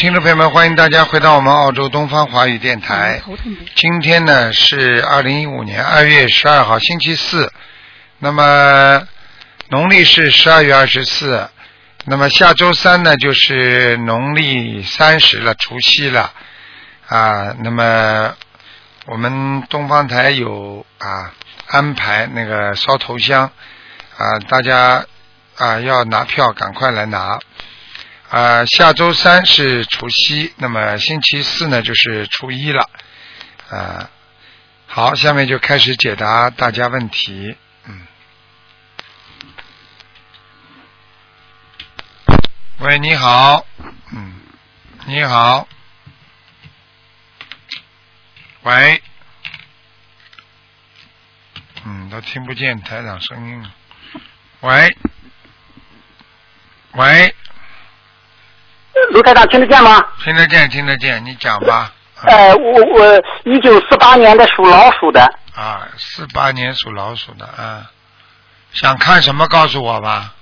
好，听众朋友们，欢迎大家回到我们澳洲东方华语电台。今天呢是二零一五年二月十二号，星期四。那么农历是十二月二十四。那么下周三呢就是农历三十了，除夕了啊。那么我们东方台有啊安排那个烧头香啊，大家啊要拿票赶快来拿。啊，下周三是除夕，那么星期四呢就是初一了。啊，好，下面就开始解答大家问题。嗯。喂，你好。嗯。你好。喂。嗯，都听不见台长声音了。喂。喂。卢台长听得见吗？听得见，听得见，你讲吧。呃，我我一九四八年的属老鼠的。啊，四八年属老鼠的啊，想看什么告诉我吧。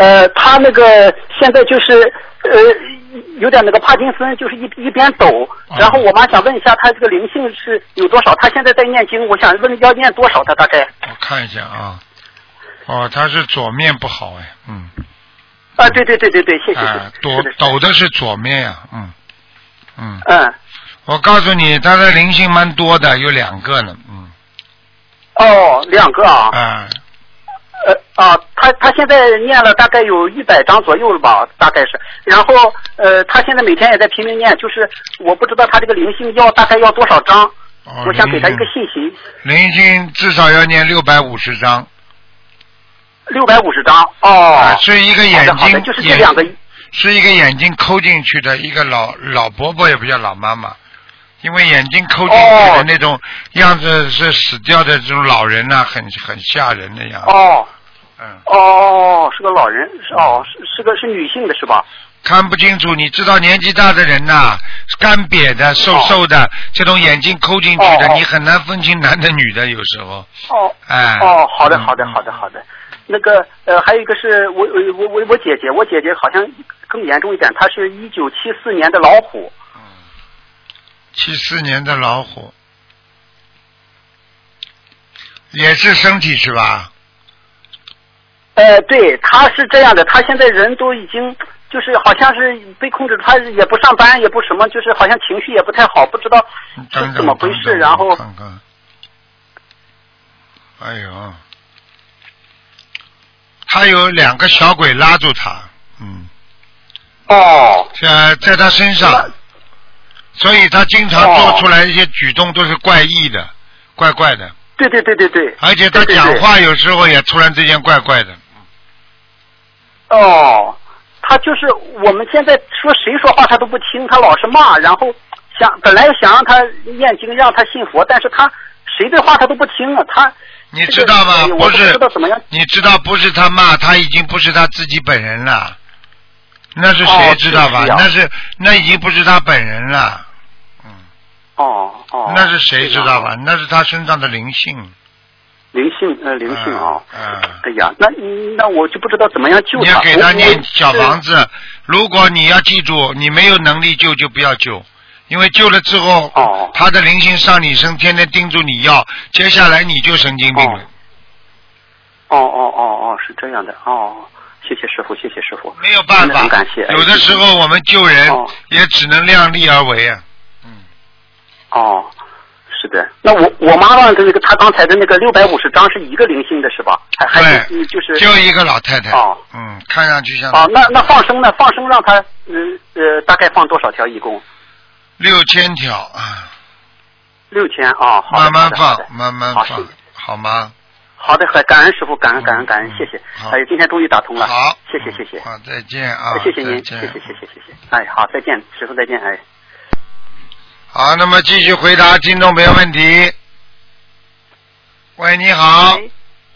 呃，他那个现在就是呃有点那个帕金森，就是一一边抖。然后我妈想问一下，他这个灵性是有多少？他现在在念经，我想问要念多少？他大概？我看一下啊。哦，他是左面不好哎，嗯。啊，对对对对对，谢谢。啊，抖抖的是左面呀，嗯，嗯。嗯。我告诉你，他的灵性蛮多的，有两个呢，嗯。哦，两个啊。嗯。呃啊，他他现在念了大概有一百章左右了吧，大概是。然后呃，他现在每天也在拼命念，就是我不知道他这个灵性要大概要多少章，我想给他一个信息。灵性至少要念六百五十章。六百五十张哦，是一个眼睛，就是这两个，是一个眼睛抠进去的一个老老伯伯，也不叫老妈妈，因为眼睛抠进去的那种样子是死掉的这种老人呐，很很吓人的样子。哦，嗯，哦，是个老人，是哦，是是个是女性的是吧？看不清楚，你知道年纪大的人呐，干瘪的、瘦瘦的，这种眼睛抠进去的，你很难分清男的女的，有时候。哦。哎。哦，好的，好的，好的，好的。那个呃，还有一个是我我我我姐姐，我姐姐好像更严重一点，她是一九七四年的老虎。嗯，七四年的老虎，也是身体是吧？呃，对，他是这样的，他现在人都已经就是好像是被控制，他也不上班，也不什么，就是好像情绪也不太好，不知道是怎么回事。然后，看看，哎呦。他有两个小鬼拉住他，嗯，哦，在在他身上，所以他经常做出来一些举动都是怪异的，怪怪的。对对对对对。而且他讲话有时候也突然之间怪怪的。哦，他就是我们现在说谁说话他都不听，他老是骂，然后想本来想让他念经让他信佛，但是他谁的话他都不听啊，他。你知道吗？不是，你知道不是他骂他已经不是他自己本人了，那是谁知道吧？那是那已经不是他本人了，嗯。哦哦。那是谁知道吧？那是他身上的灵性。灵性呃灵性啊。嗯。哎呀，那那我就不知道怎么样救他。你要给他念小房子，如果你要记住，你没有能力救就不要救。因为救了之后，哦他的灵性上你身，天天叮嘱你要，接下来你就神经病了。哦哦哦哦，是这样的哦，谢谢师傅，谢谢师傅。没有办法，感谢。有的时候我们救人也只能量力而为啊。嗯。哦，是的。那我我妈妈的那个，她刚才的那个六百五十张是一个灵性的是吧？还还是就是就一个老太太。哦。嗯，看上去像。哦，那那放生呢？放生让她嗯呃大概放多少条？一共？六千条啊，六千啊，慢慢放，慢慢放，好吗？好的，感恩师傅，感恩感恩感恩，谢谢。哎，今天终于打通了，好，谢谢谢谢。好，再见啊，谢谢您，谢谢谢谢谢谢。哎，好，再见，师傅再见，哎。好，那么继续回答听众朋友问题。喂，你好。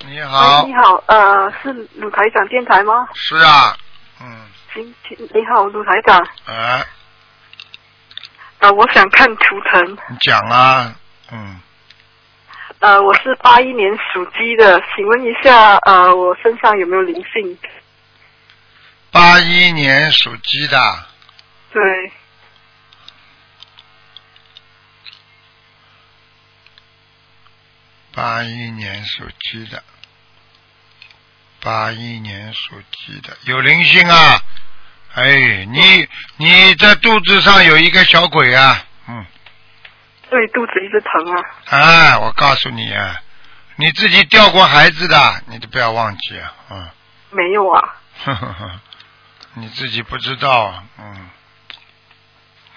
你好。你好，呃，是鲁台长电台吗？是啊，嗯。今天你好，鲁台长。哎。啊，我想看图腾。你讲啊，嗯。呃，我是八一年属鸡的，请问一下，呃，我身上有没有灵性？八一年属鸡的。对，八一年属鸡的，八一年属鸡的有灵性啊！哎，你你这肚子上有一个小鬼啊，嗯。对，肚子一直疼啊。哎，我告诉你啊，你自己掉过孩子的，你都不要忘记啊，嗯。没有啊。呵呵呵，你自己不知道啊，嗯，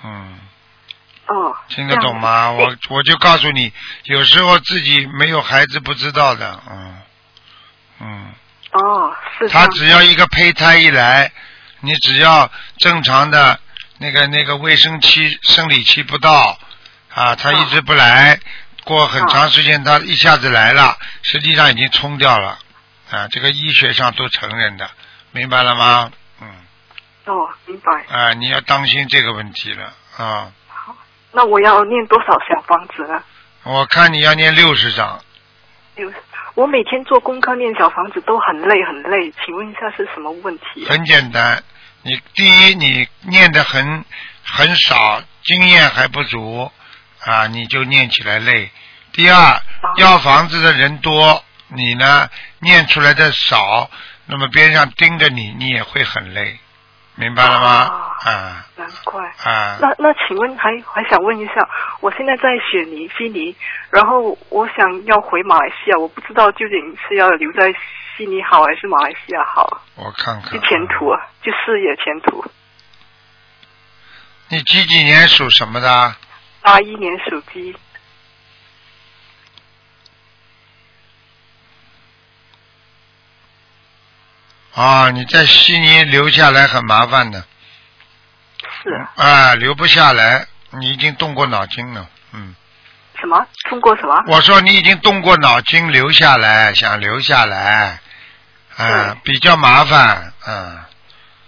嗯。哦。听得懂吗？我我就告诉你，有时候自己没有孩子不知道的，嗯，嗯。哦，是。他只要一个胚胎一来，你只要正常的那个那个卫生期生理期不到啊，他一直不来，过很长时间他一下子来了，实际上已经冲掉了啊，这个医学上都承认的，明白了吗？嗯。哦，明白。啊，你要当心这个问题了啊。好那我要念多少小方子呢？我看你要念六十章。六，我每天做功课念小房子都很累很累，请问一下是什么问题？很简单，你第一你念的很很少，经验还不足啊，你就念起来累。第二，要房子的人多，你呢念出来的少，那么边上盯着你，你也会很累。明白了吗？啊，难怪啊。那那，请问还还想问一下，我现在在雪尼悉尼，然后我想要回马来西亚，我不知道究竟是要留在悉尼好还是马来西亚好？我看看。就前途啊，就事业前途。你几几年属什么的？八一年属鸡。啊，你在悉尼留下来很麻烦的。是。啊，留不下来，你已经动过脑筋了，嗯。什么？通过什么？我说你已经动过脑筋，留下来，想留下来，啊，比较麻烦，嗯。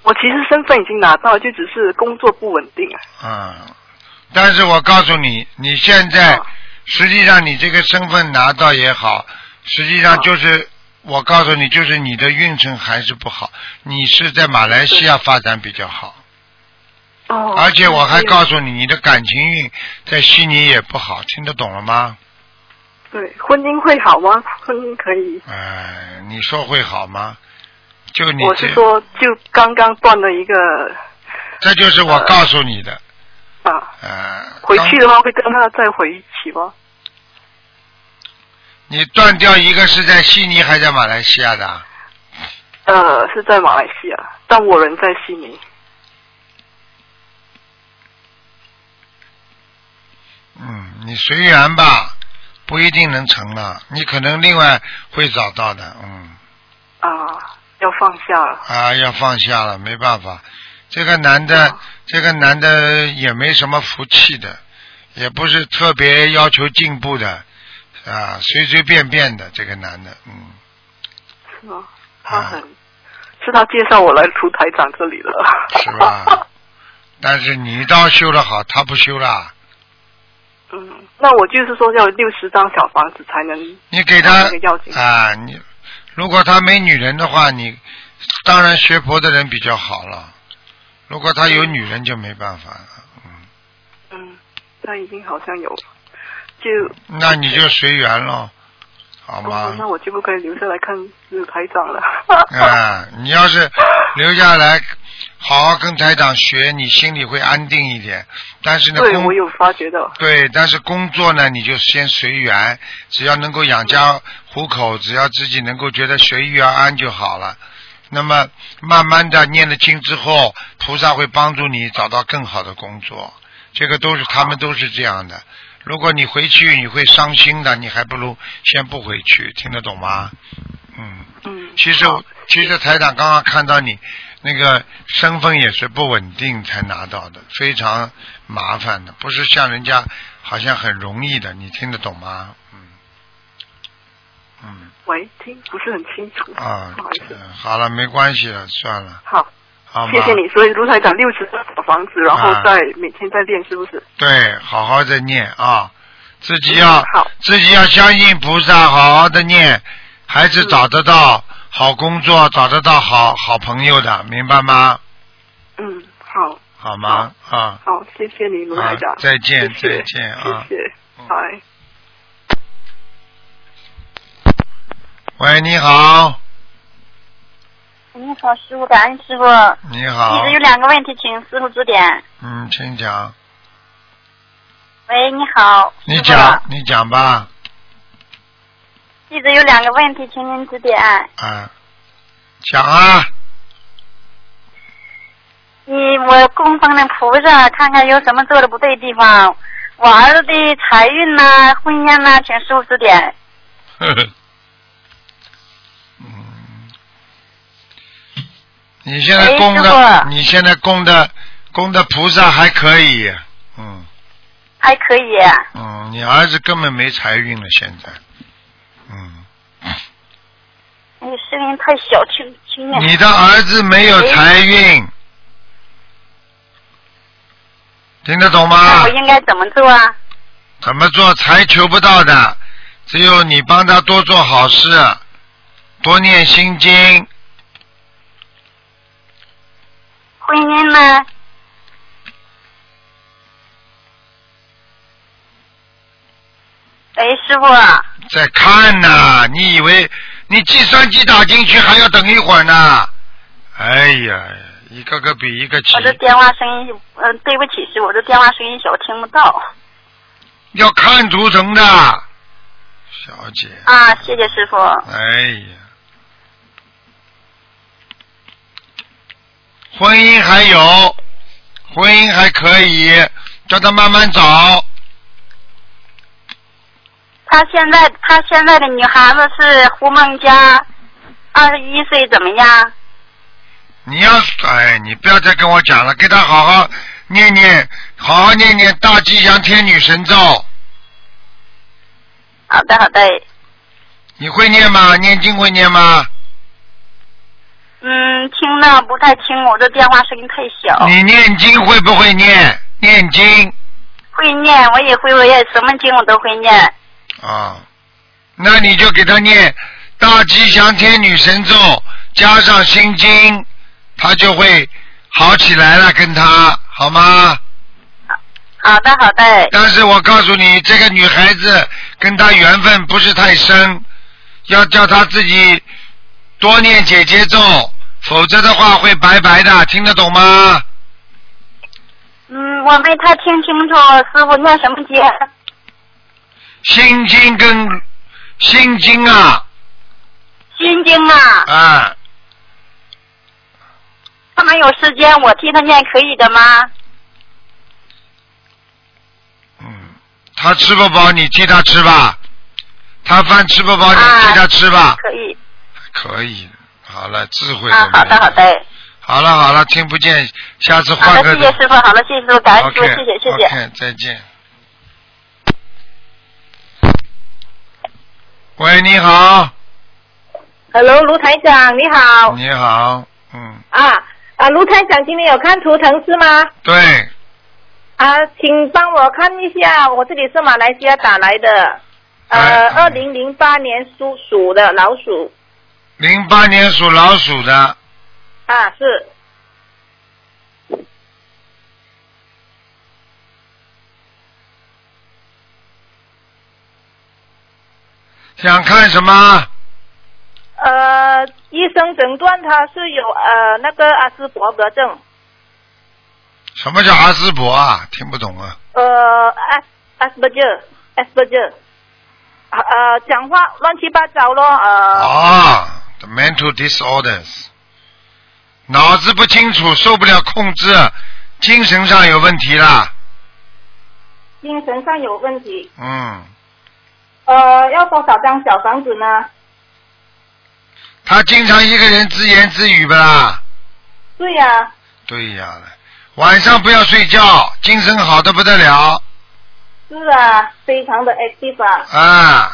我其实身份已经拿到，就只是工作不稳定。嗯，但是我告诉你，你现在实际上你这个身份拿到也好，实际上就是。我告诉你，就是你的运程还是不好，你是在马来西亚发展比较好。哦。而且我还告诉你，你的感情运在悉尼也不好，听得懂了吗？对，婚姻会好吗？婚姻可以。哎，你说会好吗？就你。我是说，就刚刚断了一个。这就是我告诉你的。啊。呃。回去的话，会跟他再回一起吗？你断掉一个是在悉尼还是在马来西亚的？呃，是在马来西亚，但我人在悉尼。嗯，你随缘吧，不一定能成了，你可能另外会找到的，嗯。啊，要放下了。啊，要放下了，没办法，这个男的，这个男的也没什么福气的，也不是特别要求进步的。啊，随随便便的这个男的，嗯，是吗？他很，是他介绍我来涂台长这里的，是吧？但是你倒修的好，他不修啦。嗯，那我就是说要六十张小房子才能。你给他啊，你如果他没女人的话，你当然学佛的人比较好了。如果他有女人就没办法了，嗯。嗯，他已经好像有。就那你就随缘了，好吗？那我就不可以留下来看台长了。啊，你要是留下来，好好跟台长学，你心里会安定一点。但是呢，对我有发觉到。对，但是工作呢，你就先随缘，只要能够养家糊口，只要自己能够觉得随遇而安就好了。那么慢慢的念了经之后，菩萨会帮助你找到更好的工作。这个都是他们都是这样的。如果你回去你会伤心的，你还不如先不回去，听得懂吗？嗯。嗯。其实其实台长刚刚看到你那个身份也是不稳定才拿到的，非常麻烦的，不是像人家好像很容易的，你听得懂吗？嗯。嗯。喂，听不是很清楚。啊。不好意思。好了，没关系了，算了。好。谢谢你，所以卢台长六十套房子，然后再每天再练，是不是？对，好好的念啊，自己要自己要相信菩萨，好好的念，孩子找得到好工作，找得到好好朋友的，明白吗？嗯，好。好吗？啊，好，谢谢你，卢台长。再见，谢谢再见啊！谢谢，拜。喂，你好，你好，师傅，感恩师傅。你好弟子，有两个问题，请师傅指点。嗯，请讲，喂，你好。你讲，你讲吧，弟子有两个问题，请您指点。啊，讲啊，你我供奉的菩萨，看看有什么做的不对的地方。我儿子的财运呐、婚姻呐、请师傅指点。呵呵，嗯，你现在供的，你现在供的供的菩萨还可以，嗯还可以。嗯，你儿子根本没财运了，现在，嗯，你，声音太小，听听见。你的儿子没有财运，听得懂那吗我？应该怎么做啊？怎么做财求不到的？只有你帮他多做好事，多念心经，婚姻呢？哎，师傅。在看呢。你以为你计算机打进去还要等一会儿呢？哎呀，一个个比一个急我，的电话声音，嗯、对不起，师傅，我这电话声音小，听不到。要看图腾的，小姐。啊，谢谢师傅。哎呀，婚姻还有，婚姻还可以，叫他慢慢找。他现在，他现在的女孩子是胡梦佳，二十一岁，怎么样？你要哎，你不要再跟我讲了，给他好好念念，好好念念大吉祥天女神咒。好的，好的。你会念吗？念经会念吗？嗯，听的不太清，我这电话声音太小。你念经会不会念？念经会念，我也会，我也什么经我都会念。啊，那你就给他念大吉祥天女神咒，加上心经，他就会好起来了，跟他好吗？好的，好的。但是我告诉你，这个女孩子跟他缘分不是太深，要叫她自己多念姐姐咒，否则的话会白白的，听得懂吗？嗯，我没太听清楚，师傅念什么经？心经跟心经啊，心经啊。啊，他没有时间，我替他念可以的吗？嗯，他吃不饱，你替他吃吧；他饭吃不饱，你替他吃吧。可以。可以，好了，智慧啊，好的，好的。好了好了，听不见，下次换好的。谢谢师傅，好了，谢谢师傅，感恩师傅，谢谢，谢谢。OK，再见。喂，你好，Hello，卢台长，你好。你好，嗯，啊啊，卢台长今天有看图腾是吗？对，啊，请帮我看一下，我这里是马来西亚打来的，呃，哎二零零八年属鼠的老鼠，零八年属老鼠的，啊是，想看什么？呃，医生诊断他是有呃那个阿斯伯格症，什么叫阿斯伯啊？听不懂啊。呃，阿阿斯伯格，阿斯伯格，啊呃，讲话乱七八糟咯，呃，啊，the mental disorders，脑子不清楚，受不了控制，精神上有问题啦。精神上有问题，嗯，呃，要多少张小房子呢？他经常一个人自言自语不啦？对呀、对呀，晚上不要睡觉，精神好的不得了是啊，非常的 active 啊。啊！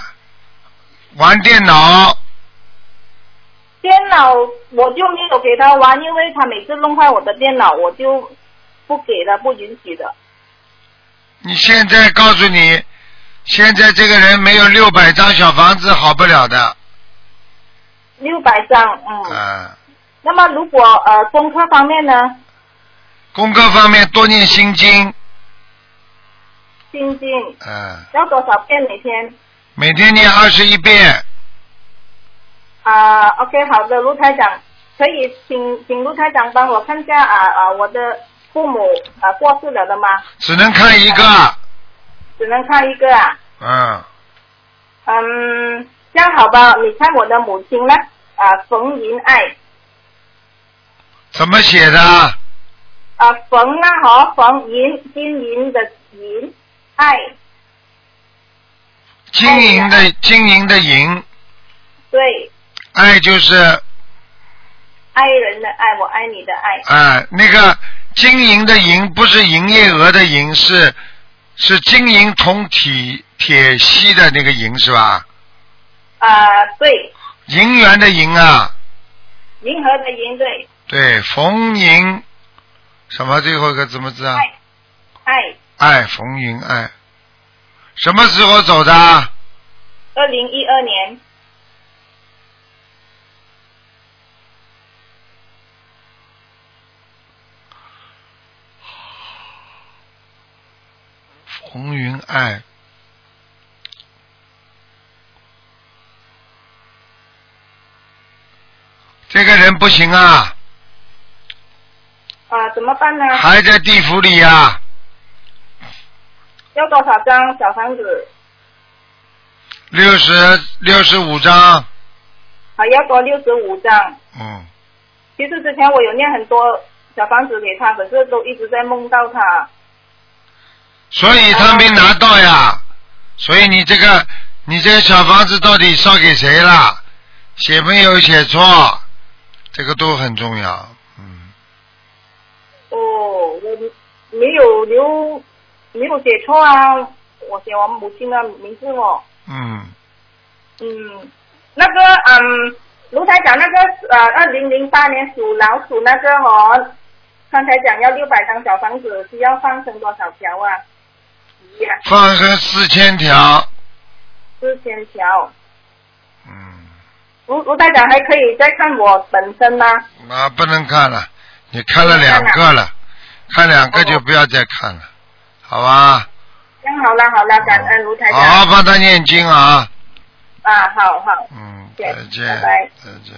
玩电脑，电脑我就没有给他玩，因为他每次弄坏我的电脑，我就不给了，不允许的。你现在告诉你，现在这个人没有六百张小房子好不了的六百张，嗯。啊！那么如果呃功课方面呢？功课方面多念心经，心经嗯，要多少遍每天？每天念二十一遍，啊、o k 好的，卢台长，可以请请卢台长帮我看一下啊啊、我的父母啊过世了的吗？只能看一个，只能看一个啊。嗯，嗯，这样好吧，你看我的母亲呢？啊，冯银爱，怎么写的？啊，冯啊和冯银，金银的银，爱，金银的金银的银，对，爱就是爱人的爱，我爱你的爱，啊、那个经营的营不是营业额的营，是是金银铜铁铁锡的那个银是吧？啊，对，银元的银啊，银河的银，对，对，逢银什么最后一个怎么字啊？爱，爱，爱冯云爱，什么时候走的？二零一二年，冯云爱，这个人不行啊，啊，怎么办呢？还在地府里呀、要多少张小房子？六十六十五张，啊，要多六十五张。嗯，其实之前我有念很多小房子给他，可是都一直在梦到他。所以他没拿到呀，所以你这个你这个小房子到底烧给谁了？写没有写错，这个都很重要，嗯，哦，我没有留，没有写错啊，我写我母亲的名字哦。嗯，嗯，那个嗯，卢台长那个呃，二零零八年属老鼠那个哦，刚才讲要六百张小房子，需要放生多少条啊？放生四千条，四千条。嗯，卢卢台长还可以再看我本身吗？啊，不能看了，你看了两个了，看两个就不要再看了，好吧？好了好了，感恩卢台长。好好帮他念经啊，啊，好好。嗯，再见，拜拜再见。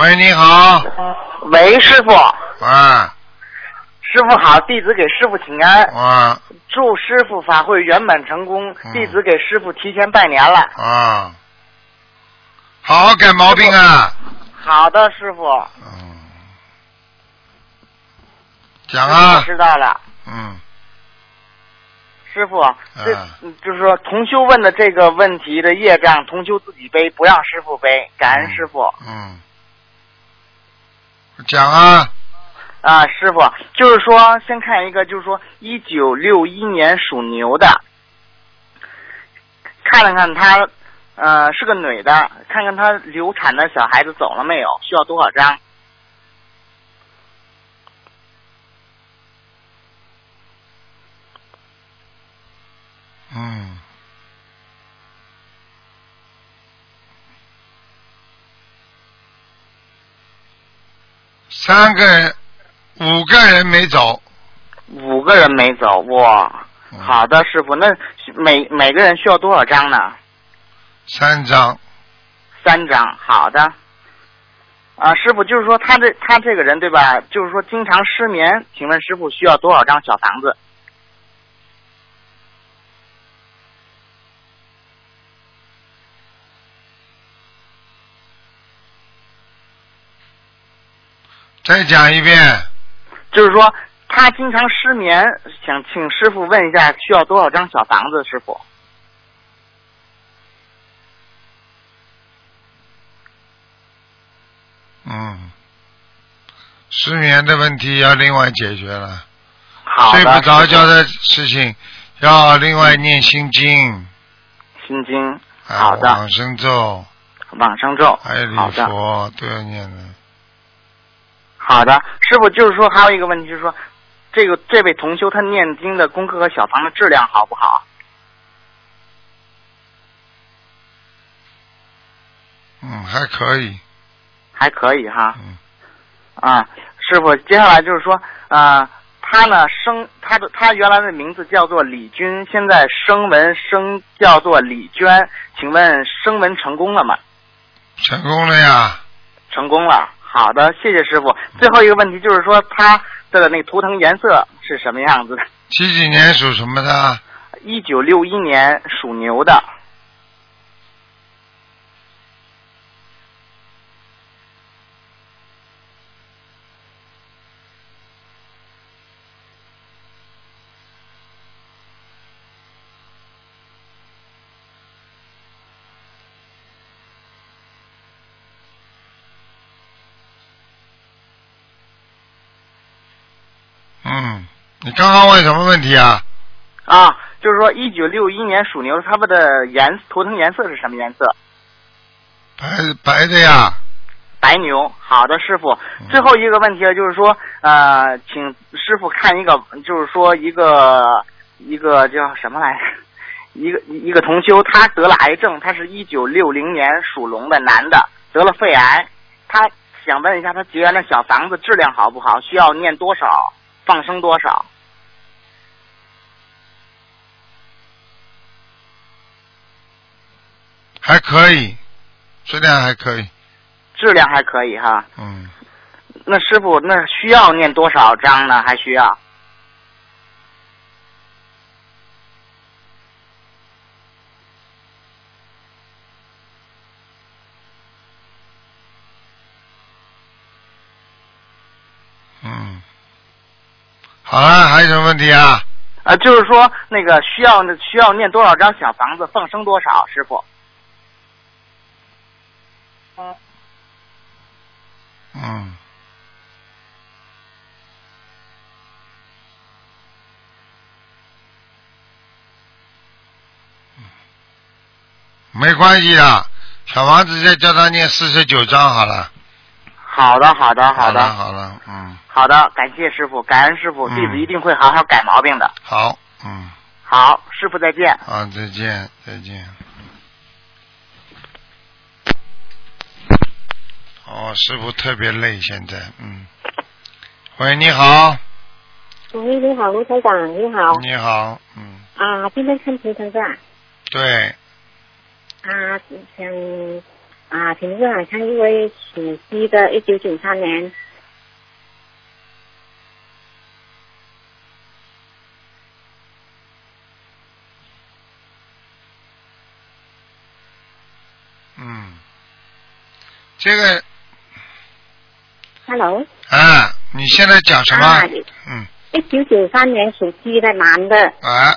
喂，你好，喂，师傅，啊。师傅好，弟子给师傅请安，啊。祝师傅法会圆满成功，嗯。弟子给师傅提前拜年了。啊！好好改毛病啊！好的，师傅，嗯，讲啊，知道了。嗯，师傅，这、就是说同修问的这个问题的业障，同修自己背，不让师傅背，感恩师傅。嗯，讲啊，啊，师傅，就是说，先看一个，就是说，一九六一年属牛的，看了看她，呃，是个女的，看看她流产的小孩子走了没有，需要多少张？嗯，三个人，五个人没走。五个人没走，哇，嗯好的，师傅，那每每个人需要多少张呢？三张，三张，好的。啊，师傅，就是说他这他这个人对吧？就是说经常失眠，请问师傅需要多少张小房子？再讲一遍。就是说他经常失眠，想请师傅问一下需要多少张小房子？师傅，嗯，失眠的问题要另外解决了，好。睡不着觉的事情要另外念心经，心经，啊，好的，往生咒，往生咒，还有礼佛都要念的。好的。师傅，就是说还有一个问题，就是说这个这位同修他念经的功课和小房的质量好不好？嗯，还可以。还可以哈。嗯。啊，师傅，接下来就是说，啊，他呢生他的他原来的名字叫做李军，现在声纹声叫做李娟，请问声纹成功了吗？成功了呀。成功了，好的，谢谢师傅。最后一个问题就是说，他的那图腾颜色是什么样子的？几几年属什么的？一九六一年属牛的。嗯，你刚刚问什么问题啊？啊，就是说一九六一年属牛，他们的颜图腾颜色是什么颜色？白白的呀。白牛，好的，师傅。最后一个问题就是说，呃，请师傅看一个，就是说一个一个叫什么来着？一个一个同修，他得了癌症，他是一九六零年属龙的男的，得了肺癌，他想问一下，他结缘的小房子质量好不好？需要念多少？放生多少？还可以，质量还可以。质量还可以哈。嗯。那师傅，那需要念多少章呢？还需要？嗯。好了，还有什么问题啊？啊，就是说那个需要需要念多少张小房子，放生多少，师傅？嗯。嗯。没关系的，小王子再叫他念四十九章好了。好的，好的，好的，好了，嗯。好的，感谢师傅，感恩师傅，弟子一定会好好改毛病的。好，嗯。好，师傅再见。啊，再见，再见。哦，师傅特别累，现在，嗯。喂，你好。喂，你好，卢台长，你好。你好，嗯。啊，今天看图腾是吧？对。啊，想啊，请问看一位属鸡的，一九九三年。嗯，这个，Hello，啊，你现在讲什么？嗯，一九九三年属鸡的男的。啊，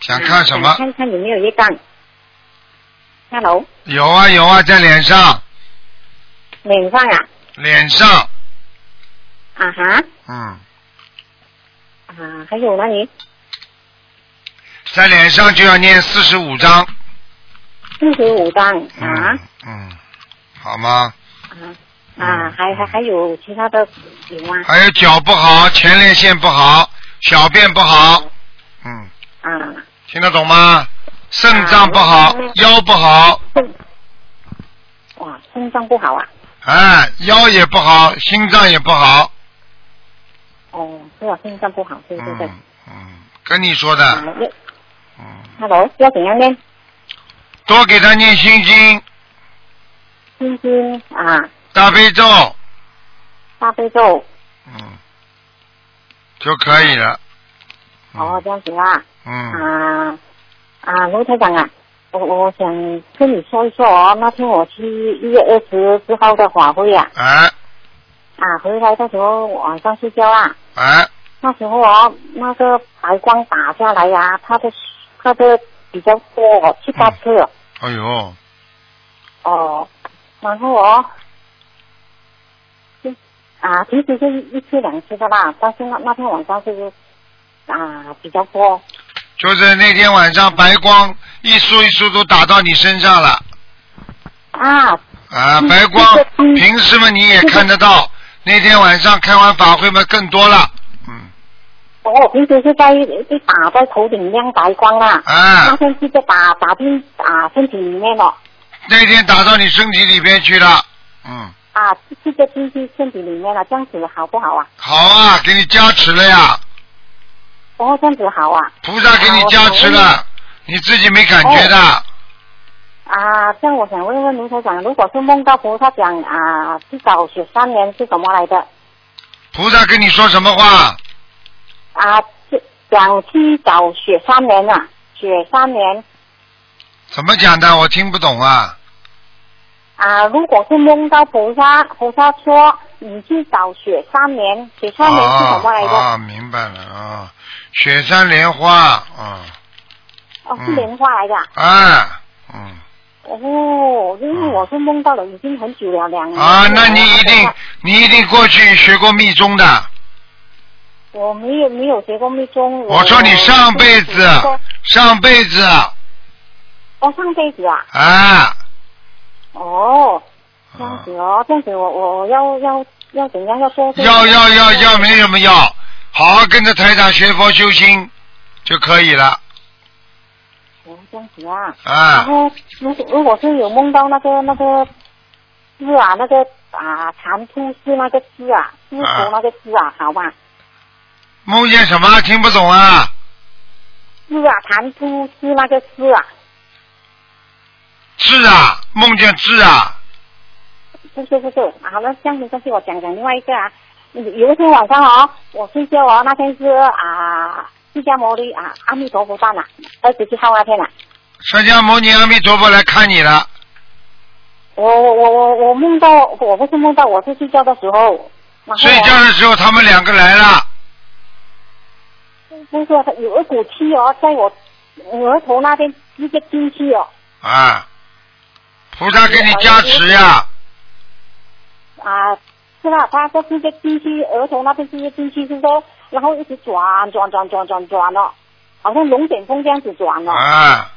想看什么？看看有没有一张。Hello。有啊有啊，在脸上。脸上啊。脸上。啊哈。嗯。啊，还有吗你？在脸上就要念四十五章。四十五张啊，嗯，好吗？啊啊，还还还有其他的有吗？还有脚不好，前列腺不好，小便不好，嗯。啊。听得懂吗？肾脏不好，腰不好。哇，肾脏不好啊。哎，腰也不好，心脏也不好。哦，是啊，心脏不好，对对对。嗯，跟你说的。嗯。Hello，要怎样呢？多给他念心经，心经啊，大悲咒，大悲咒，嗯，就可以了。哦，这样子啊。嗯。啊啊，卢台长啊，我我想跟你说一说哦，那天我去一月二十之后的法会啊。哎。啊，回来的时候晚上睡觉啊。哎。那时候哦，那个白光打下来呀，他的他的比较多，七八次。哎呦！哦，然后哦，就啊，平时就是一次两次的啦，但是那那天晚上就是啊比较多。就是那天晚上白光一束一束都打到你身上了。啊。啊，白光，平时嘛你也看得到，那天晚上开完法会嘛更多了。嗯哦，平时是在被打在头顶亮白光啦，啊，那天是在打打进啊身体里面了。那天打到你身体里边去了，嗯。啊，这个进去身体里面了，这样子好不好啊？好啊，给你加持了呀。哦，这样子好啊。菩萨给你加持了，你自己没感觉的。啊，这样我想问问卢台长，如果是梦到菩萨讲啊，去找雪三年是怎么来的？菩萨跟你说什么话？啊，讲去找雪三年啊，雪三年。怎么讲的？我听不懂啊。啊，如果是梦到菩萨，菩萨说你去找雪山莲，雪山莲是什么来的？啊，明白了啊，雪山莲花啊。哦，是莲花来的。啊，嗯。哦，因为我是梦到了，已经很久了，两年。啊，那你一定，你一定过去学过密宗的。我没有，没有学过密宗。我说你上辈子，上辈子。哦，上辈子啊。啊。哦，这样子哦，这样子我我要要要怎样要说？要要要要没什么要，好好跟着台长学佛修心就可以了。哦，这样子啊。啊。然后如果如果是有梦到那个那个字啊，那个啊长兔是那个字啊，字头那个字啊，好吧。梦见什么？听不懂啊。字啊，长兔是那个字啊。是啊，梦见是啊。不是不是，好了，这样子，这是我讲讲另外一个啊。有一天晚上哦，我睡觉哦，那天是啊，释迦牟尼啊，阿弥陀佛诞呐，二十七号那天呐。释迦牟尼阿弥陀佛来看你了。我我我我我梦到，我不是梦到，我是睡觉的时候。睡觉的时候，他们两个来了。不是，有一股气哦，在我额头那边直接进去哦。啊。菩萨给你加持呀！啊，是吧？他说直接进去额头那边直接进去是说，然后一直转转转转转转了，好像龙卷风这样子转了。啊。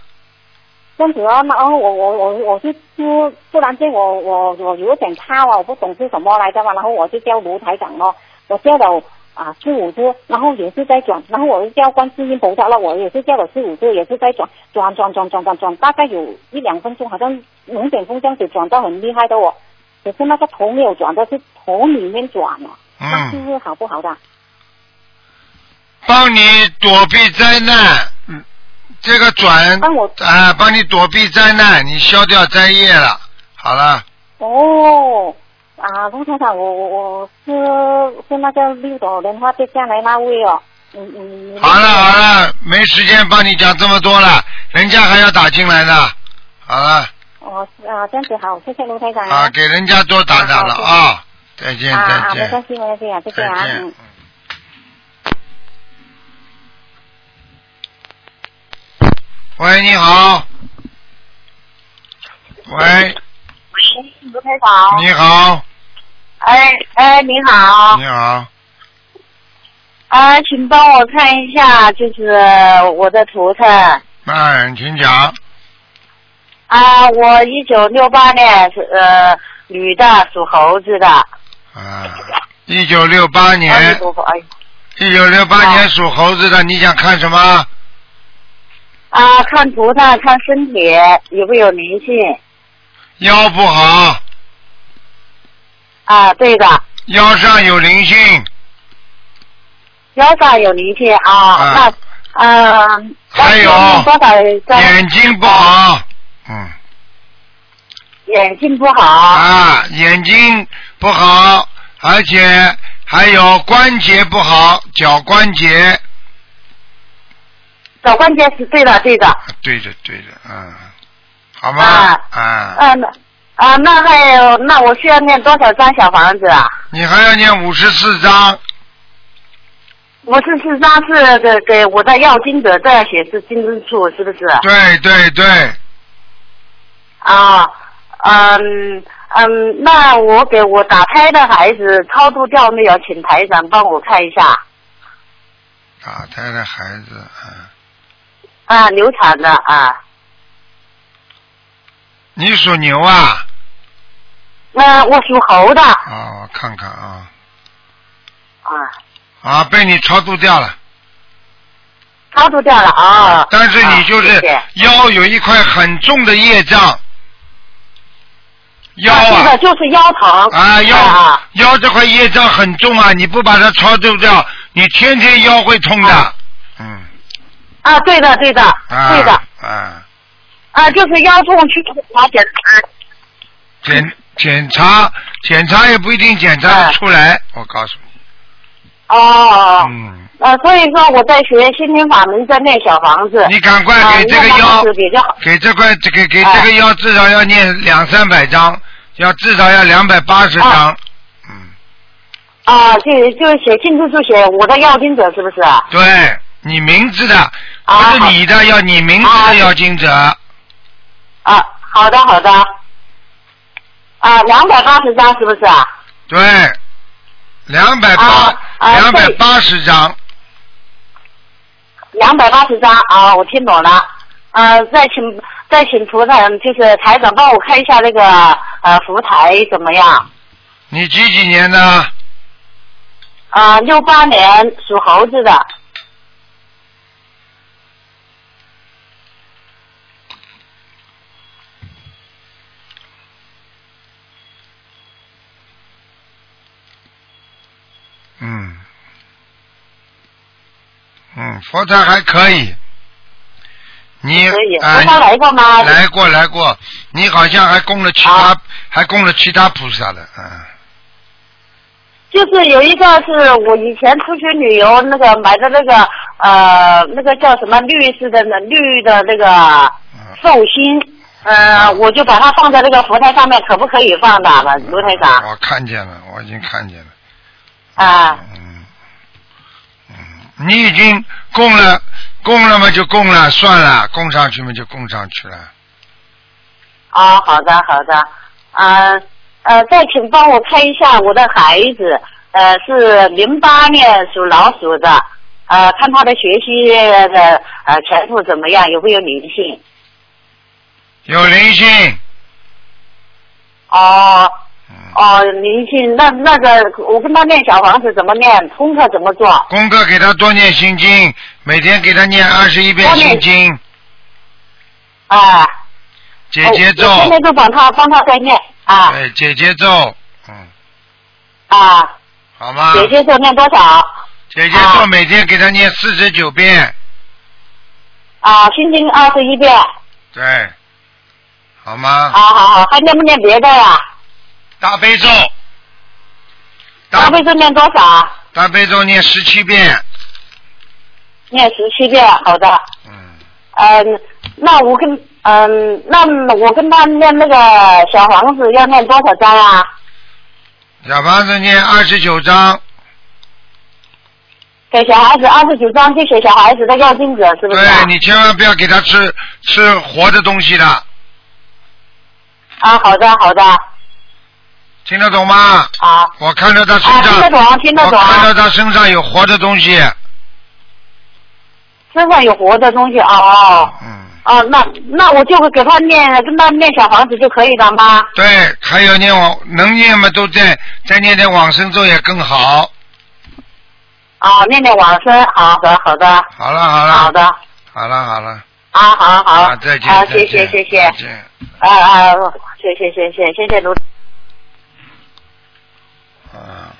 这样子啊，然后我我我我就就突然间我我我有点怕啊，我不懂是什么来着嘛，然后我就叫卢台长咯，我叫了。啊，四五度，然后也是在转，然后我又叫观世音菩萨了，我也是叫了四五度，也是在转，转转转转转转，大概有一两分钟，好像龙卷风这样子转到很厉害的哦。可是那个头没有转的，是头里面转了，那是不是好不好的？帮你躲避灾难，嗯，这个转，帮我啊，帮你躲避灾难，你消掉灾业了，好了。哦。啊，卢先生，我我我是是那个六朵莲花跌下来那位哦，嗯嗯。好了好了，没时间帮你讲这么多了，人家还要打进来呢，好了。哦啊，这样子好，谢谢卢台长。啊，给人家多打打了啊，再见再见。啊，没关系没关系啊，再见啊。嗯。喂，你好。喂。喂，卢台长。你好。哎哎，你好。你好。啊，请帮我看一下，就是我的图腾。哎，请讲。啊，我一九六八年是呃女的，属猴子的。啊，一九六八年。一九六八年属猴子的，你想看什么？啊，看图腾，看身体有没有灵性。腰不好。啊，对的。腰上有灵性。腰上有灵性啊，那嗯。还有。眼睛不好。嗯。眼睛不好。啊，眼睛不好，而且还有关节不好，脚关节。脚关节是对的，对的。对的，对的，嗯，好吗？啊。啊。嗯。啊，那还有，那我需要念多少张小房子啊？你还要念五十四张。五十四张是给给我的要金者这样显示金针处，是不是？对对对。啊，嗯嗯，那我给我打胎的孩子超度掉没有？请台长帮我看一下。打胎的孩子，啊。啊，流产的啊。你属牛啊？那我属猴的。啊，我看看啊。啊。啊，被你超度掉了。超度掉了啊。但是你就是腰有一块很重的业障。腰啊，这个就是腰疼。啊腰腰这块业障很重啊！你不把它超度掉，你天天腰会痛的。嗯。啊，对的，对的，对的。啊。啊，就是腰痛去查检查。检检查检查也不一定检查得出来，我告诉你。哦。嗯。啊，所以说我在学心灵法门，在念小房子。你赶快给这个腰，给这块给给这个腰至少要念两三百张，要至少要两百八十张。嗯。啊，就就写进去就写我的要经者是不是？对你名字的，不是你的，要你名字的要经者。啊，好的好的。啊，两百八十张是不是啊？对，两百八，两百八十张。两百八十张啊，我听懂了。呃，再请再请图腾，就是台长帮我看一下那个呃福台怎么样？你几几年的？啊，六八年属猴子的。嗯。嗯，佛台还可以。你啊，来过吗？来过来过，你好像还供了其他，还供了其他菩萨的，嗯。就是有一个是我以前出去旅游那个买的那个呃那个叫什么绿色的那绿的那个寿星，呃，我就把它放在那个佛台上面，可不可以放的，卢台长？我看见了，我已经看见了。啊。你已经供了，供了嘛就供了，算了，供上去嘛就供上去了。啊，好的好的，呃呃，再请帮我看一下我的孩子，呃，是零八年属老鼠的，呃，看他的学习的呃前途怎么样，有没有灵性？有灵性。哦。哦，灵性那那个，我跟他念小房子怎么念？功课怎么做？功课给他多念心经，每天给他念二十一遍心经。啊。姐姐咒。现在就帮他帮他在念啊。对，姐姐咒，嗯。啊。好吗？姐姐咒念多少？姐姐咒每天给他念四十九遍。啊，心经二十一遍。对。好吗？好好好，还念不念别的呀？大悲咒，大悲咒念多少？大悲咒念十七遍。念十七遍，好的。嗯。嗯，那我跟嗯，那我跟他念那个小房子要念多少章啊？小房子念二十九章。给小孩子二十九章，就写小孩子的要镜子，是不是？对你千万不要给他吃吃活的东西的。啊，好的，好的。听得懂吗？啊！我看到他身上，听得懂，听得懂。我看到他身上有活的东西。身上有活的东西啊哦。嗯。哦，那那我就会给他念，跟他念小房子就可以了吗？对，还有念往能念嘛，都在再念点往生咒也更好。啊，念念往生，好的，好的。好了，好了。好的。好了，好了。啊，好好。再见。好，谢谢，谢谢。再见。啊啊，谢谢，谢谢，谢谢卢。啊，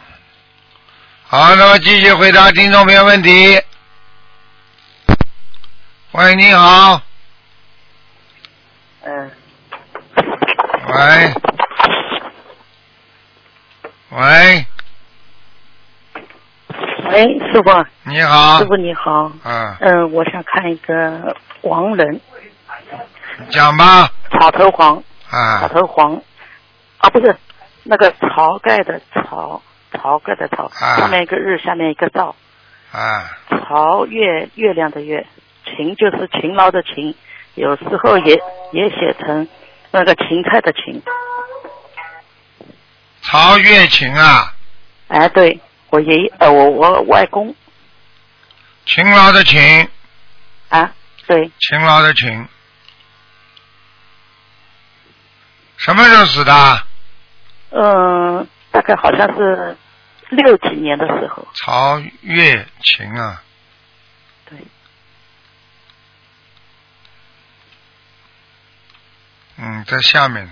好，那么继续回答听众朋友问题。喂，你好。嗯。喂。喂。喂，师傅。你好。师傅你好。嗯。嗯，我想看一个黄人。讲吧。草头黄。啊。草头黄。啊，不是。那个晁盖的晁，晁盖的晁，上面一个日，下面一个照。啊。晁月月亮的月，勤就是勤劳的勤，有时候也也写成那个芹菜的芹。曹月勤啊。哎，对我爷爷呃，我我外公。勤劳的勤。啊，对。勤劳的勤。什么时候死的？嗯，大概好像是六几年的时候。曹月琴啊。对。嗯，在下面，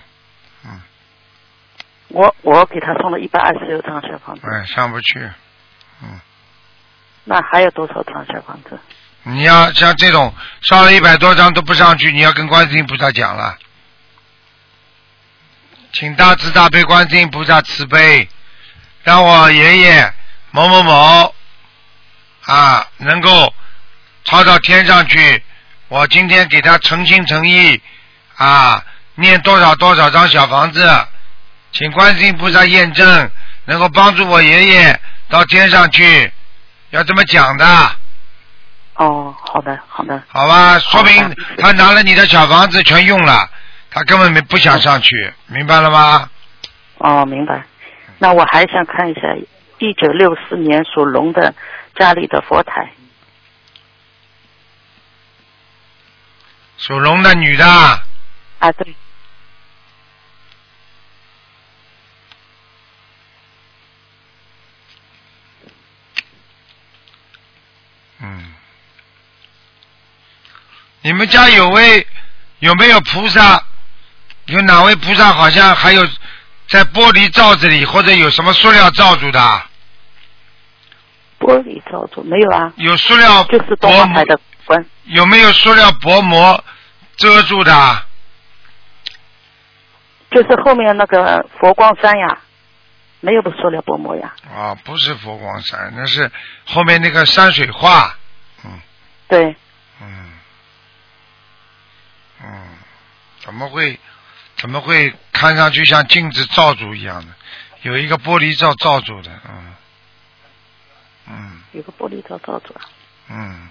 嗯。我我给他送了一百二十六张小房子。哎，上不去，嗯。那还有多少张小房子？你要像这种烧了一百多张都不上去，你要跟观世音菩萨讲了，请大慈大悲观世音菩萨慈悲，让我爷爷某某某啊能够抄到天上去。我今天给他诚心诚意啊念多少多少张小房子，请观世音菩萨验证，能够帮助我爷爷到天上去。要这么讲的。哦，好的，好的。好吧，说明他拿了你的小房子全用了，他根本没不想上去，明白了吗？哦，明白。那我还想看一下一九六四年属龙的家里的佛台。属龙的女的。啊，对。嗯，你们家有位有没有菩萨？有哪位菩萨好像还有在玻璃罩子里，或者有什么塑料罩住的？玻璃罩住没有啊？有塑料就是多海的关。有没有塑料薄膜遮住的？就是后面那个佛光山呀，没有塑料薄膜呀。啊，不是佛光山，那是后面那个山水画。嗯。对。嗯。嗯，怎么会？怎么会看上去像镜子罩住一样的？有一个玻璃罩罩住的，嗯。嗯。有个玻璃罩罩住啊。嗯。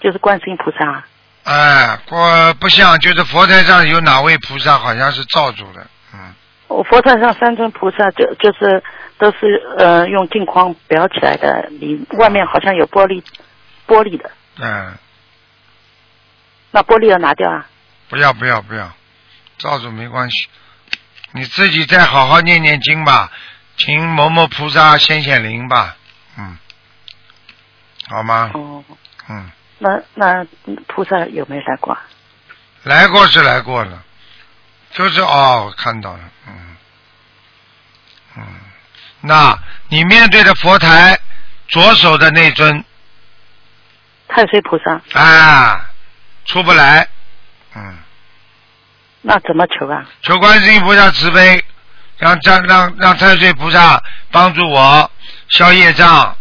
就是观世音菩萨。哎，我不像，就是佛台上有哪位菩萨好像是罩住的，嗯。我佛台上三尊菩萨就就是都是呃用镜框裱起来的，里外面好像有玻璃玻璃的。嗯。那玻璃要拿掉啊？不要不要不要，罩住没关系，你自己再好好念念经吧，请某某菩萨显显灵吧，嗯，好吗？哦。嗯。那那菩萨有没有来过？来过是来过了，就是哦，看到了，嗯，嗯，那你面对的佛台左手的那尊。太岁菩萨。啊，出不来，嗯，那怎么求啊？求观世音菩萨慈悲，让让让让太岁菩萨帮助我消业障，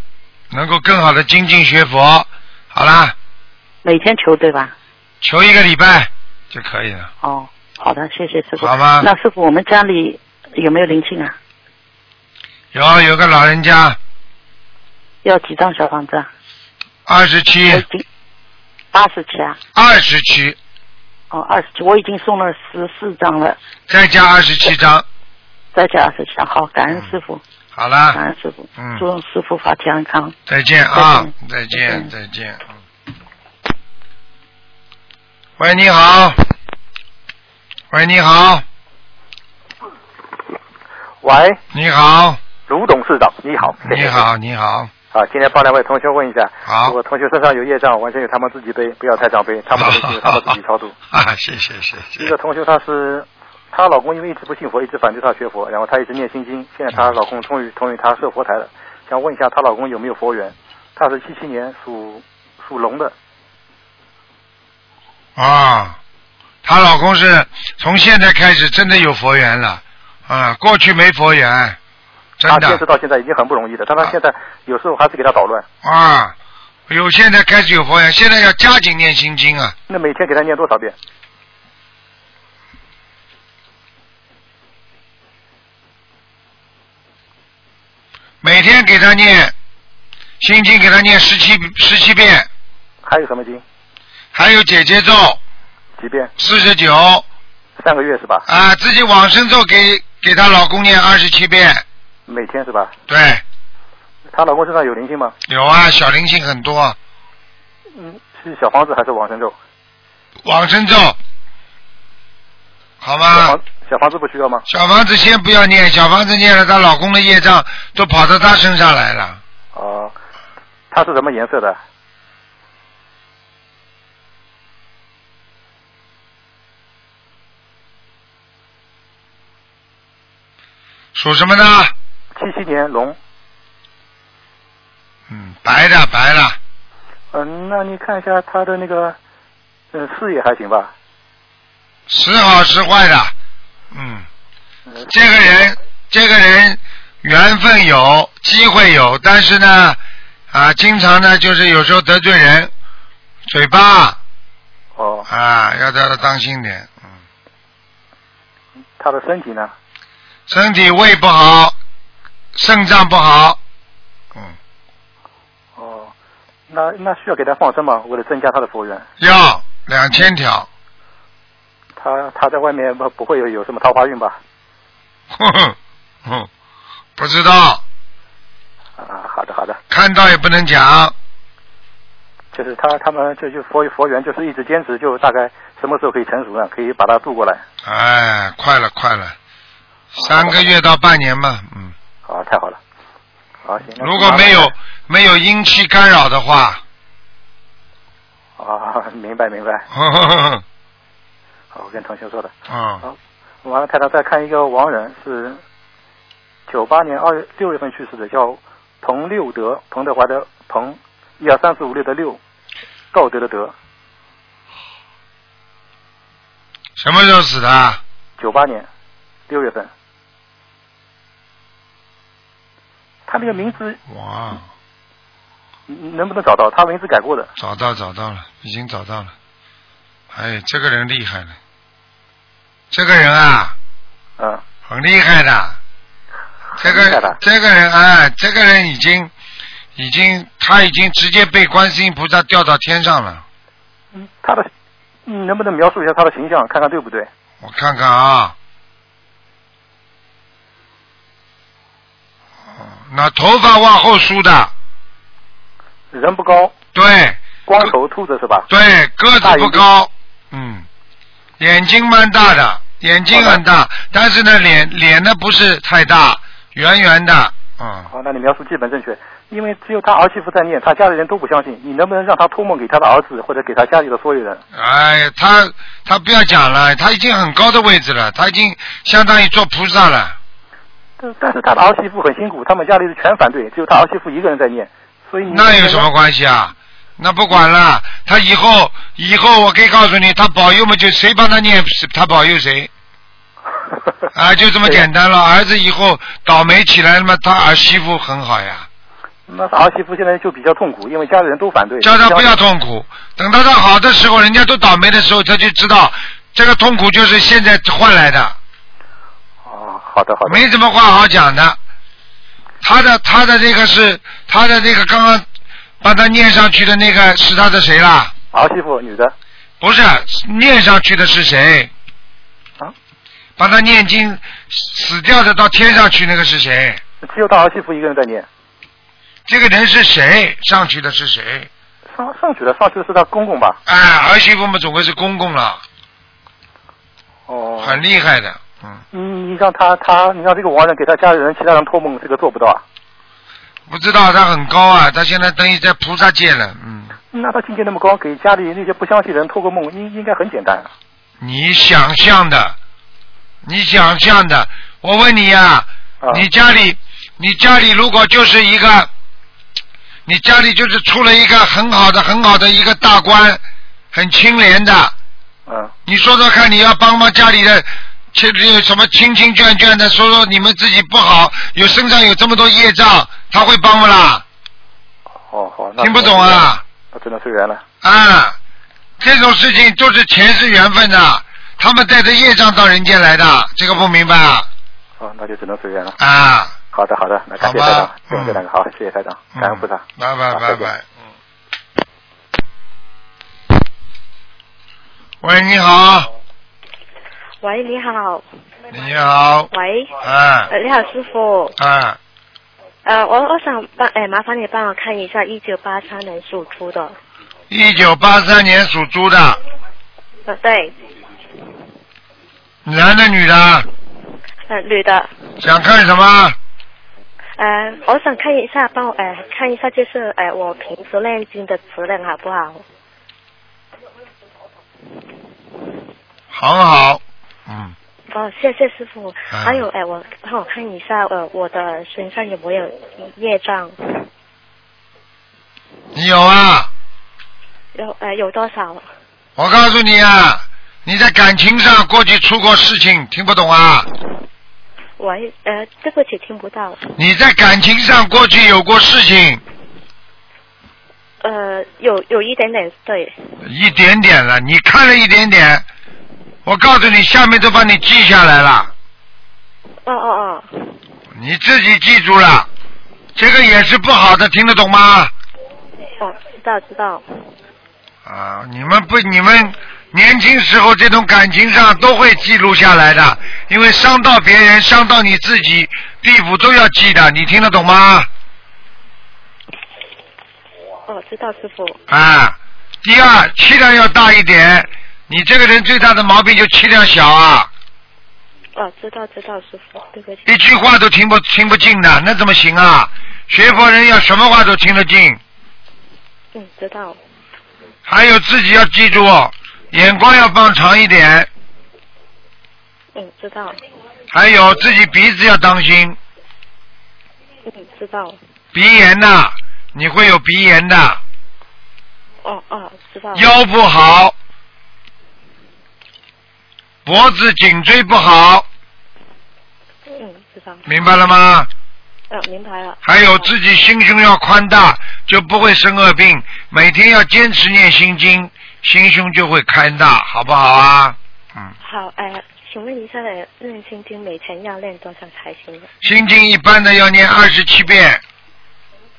能够更好的精进学佛，好啦。每天求对吧？求一个礼拜就可以了。哦，好的，谢谢师傅。好吗？那师傅，我们家里有没有灵性啊？有，有个老人家。要几张小房子？二十七。八十七啊。二十七。哦，二十七，我已经送了十四张了。再加二十七张。再加二十七张，好，感恩师傅。好了。感恩师傅。嗯。祝师傅法体安康。再见啊！再见，再见。喂，你好。喂，你好。喂。你好。卢董事长，你好。你好，你好。好，今天帮两位同学问一下。好。如果同学身上有业障，完全由他们自己背，不要太长背，他们的东西他们自己超度。啊，谢谢谢谢。一个同学，她是她老公，因为一直不信佛，一直反对她学佛，然后她一直念心经。现在她老公终于同意她设佛台了，想问一下她老公有没有佛缘？她是七七年属属龙的。啊，她老公是从现在开始真的有佛缘了啊，过去没佛缘，真的。坚持到现在已经很不容易的，但他现在有时候还是给他捣乱。啊，有现在开始有佛缘，现在要加紧念心经啊。那每天给他念多少遍？每天给他念心经，给他念十七十七遍。还有什么经？还有姐姐咒几遍？四十九，三个月是吧？啊，自己往生咒给给她老公念二十七遍，每天是吧？对。她老公身上有灵性吗？有啊，小灵性很多。嗯，是小房子还是往生咒？往生咒，好吗？小房子不需要吗？小房子先不要念，小房子念了，她老公的业障都跑到她身上来了。哦，她是什么颜色的？属什么呢？七七年龙。嗯，白的白了。嗯，那你看一下他的那个，呃，视野还行吧？时好时坏的，嗯，这个人，这个人缘分有，机会有，但是呢，啊，经常呢就是有时候得罪人，嘴巴，哦，啊，要叫他当心点，嗯。他的身体呢？身体胃不好，肾脏不好，嗯。哦，那那需要给他放生吗？为了增加他的佛缘？要两千条。他他在外面不不会有有什么桃花运吧？哼哼，不知道。啊，好的好的。看到也不能讲。就是他他们就就佛佛缘就是一直坚持，就大概什么时候可以成熟呢？可以把它渡过来。哎，快了快了，三个月到半年嘛，嗯。好，太好了。好，行。如果没有没有阴气干扰的话。啊，明白 明白。我跟同学说的。嗯。好，完了，太太再看一个亡人，是九八年二月六月份去世的，叫彭六德，彭德怀的彭，一二三四五六的六，道德的德。什么时候死的？九八年六月份。他那个名字。哇。能不能找到？他名字改过的。找到，找到了，已经找到了。哎，这个人厉害了。这个人啊，嗯，很厉害的。这个这个人啊，这个人已经已经他已经直接被观世音菩萨调到天上了。嗯，他的，你能不能描述一下他的形象，看看对不对？我看看啊。那头发往后梳的。人不高。对。光头秃子是吧？对，个子不高。嗯。眼睛蛮大的，眼睛很大，但是呢，脸脸呢不是太大，圆圆的，嗯。好，那你描述基本正确，因为只有他儿媳妇在念，他家里人都不相信，你能不能让他托梦给他的儿子或者给他家里的所有人？哎，他他不要讲了，他已经很高的位置了，他已经相当于做菩萨了。但但是他的儿媳妇很辛苦，他们家里全反对，只有他儿媳妇一个人在念，所以那有什么关系啊？那不管了，他以后以后我可以告诉你，他保佑嘛，就谁帮他念，他保佑谁，啊，就这么简单了。儿子以后倒霉起来了嘛，他儿媳妇很好呀。那儿媳妇现在就比较痛苦，因为家里人都反对。叫他不要痛苦，等到他好的时候，人家都倒霉的时候，他就知道这个痛苦就是现在换来的。哦，好的好的。没什么话好讲的，他的他的这个是他的这个刚刚。把他念上去的那个是他的谁啦？儿媳妇，女的。不是，念上去的是谁？啊？把他念经死掉的到天上去那个是谁？只有他儿媳妇一个人在念。这个人是谁？上去的是谁？上上去的，上去的是他公公吧？哎，儿媳妇嘛，总归是公公了。哦。很厉害的，嗯。你你让他他你让这个亡人给他家里人其他人托梦，这个做不到啊。不知道他很高啊，他现在等于在菩萨界了，嗯。那他境界那么高，给家里那些不相信人托个梦，应应该很简单啊。你想象的，你想象的，我问你呀，你家里，你家里如果就是一个，你家里就是出了一个很好的、很好的一个大官，很清廉的，嗯。你说说看，你要帮帮家里的。这里有什么亲亲眷眷的？说说你们自己不好，有身上有这么多业障，他会帮不啦？好好，听不懂啊？那只能随缘了。啊，这种事情都是前世缘分的，他们带着业障到人间来的，这个不明白啊？好，那就只能随缘了。啊，好的好的，那感谢台长，谢谢两个好，谢谢台长，感恩菩萨，拜拜拜拜。嗯喂，你好。喂，你好。你好。喂。啊。你好，师傅。啊。呃，我我想帮，哎，麻烦你帮我看一下一九八三年属猪的。一九八三年属猪的。呃，对。男的，女的？呃，女的。想看什么？呃，我想看一下，帮我哎看一下，就是哎我平时练经的质量好不好？很好。嗯，哦，谢谢师傅。还有哎，我帮我看一下呃，我的身上有没有业障？你有啊？有呃，有多少？我告诉你啊，你在感情上过去出过事情，听不懂啊？喂，呃，对不起，听不到。你在感情上过去有过事情？呃，有有一点点对。一点点了，你看了一点点，我告诉你，下面都帮你记下来了。哦哦哦。你自己记住了，这个也是不好的，听得懂吗？哦，知道知道。啊，你们不，你们年轻时候这种感情上都会记录下来的，因为伤到别人，伤到你自己，地府都要记的，你听得懂吗？哦，知道师傅。啊，第二气量要大一点，你这个人最大的毛病就气量小啊。哦，知道知道师傅，对不起。一句话都听不听不进的，那怎么行啊？学佛人要什么话都听得进。嗯，知道。还有自己要记住，眼光要放长一点。嗯，知道。还有自己鼻子要当心。嗯，知道。鼻炎呐。你会有鼻炎的。哦哦，知道。腰不好，脖子颈椎不好。嗯，知道。明白了吗？嗯，明白了。还有自己心胸要宽大，就不会生恶病。每天要坚持念心经，心胸就会开大，好不好啊？嗯。好，哎，请问一下，念心经每天要念多少才行？心经一般的要念二十七遍。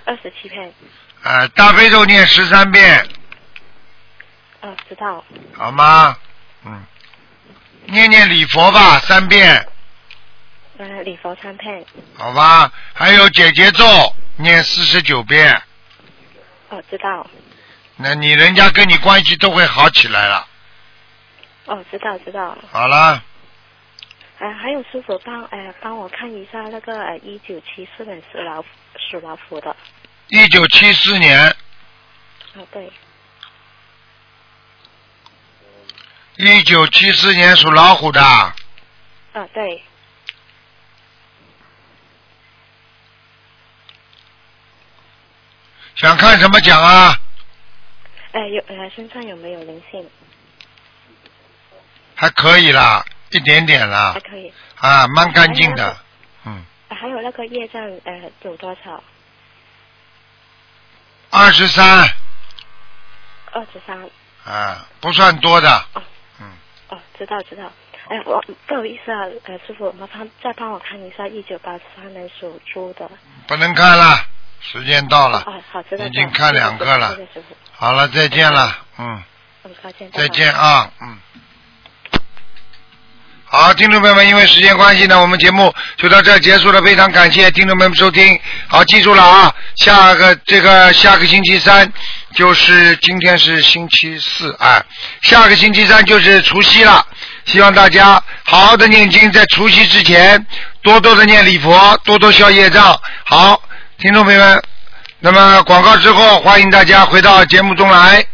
二十七遍。呃，大悲咒念十三遍。哦，知道。好吗？嗯。念念礼佛吧，三遍。呃，礼佛三遍。好吧，还有姐姐咒念四十九遍。哦，知道。那你人家跟你关系都会好起来了。哦，知道知道。好了。哎，还有师傅帮哎帮我看一下那个呃一九七四年属老属老虎的。一九七四年。啊，对。一九七四年属老虎的。啊，对。想看什么奖啊？哎，有呃，身上有没有灵性？还可以啦，一点点啦。还可以。啊，蛮干净的，嗯。还有那个业障呃有多少？二十三。二十三。啊，不算多的。哦。嗯。哦，知道知道。哎，我不好意思啊，呃，师傅，麻烦再帮我看一下一九八三年属猪的。不能看了。时间到了，哦，好，知道已经看两个了。好了，再见了，嗯。再见啊，嗯。好，听众朋友们，因为时间关系呢，我们节目就到这结束了。非常感谢听众朋友们收听。好，记住了啊，下个这个下个星期三就是今天是星期四啊，下个星期三就是除夕了。希望大家好好的念经，在除夕之前多多的念礼佛，多多消业障。好。听众朋友们，那么广告之后，欢迎大家回到节目中来。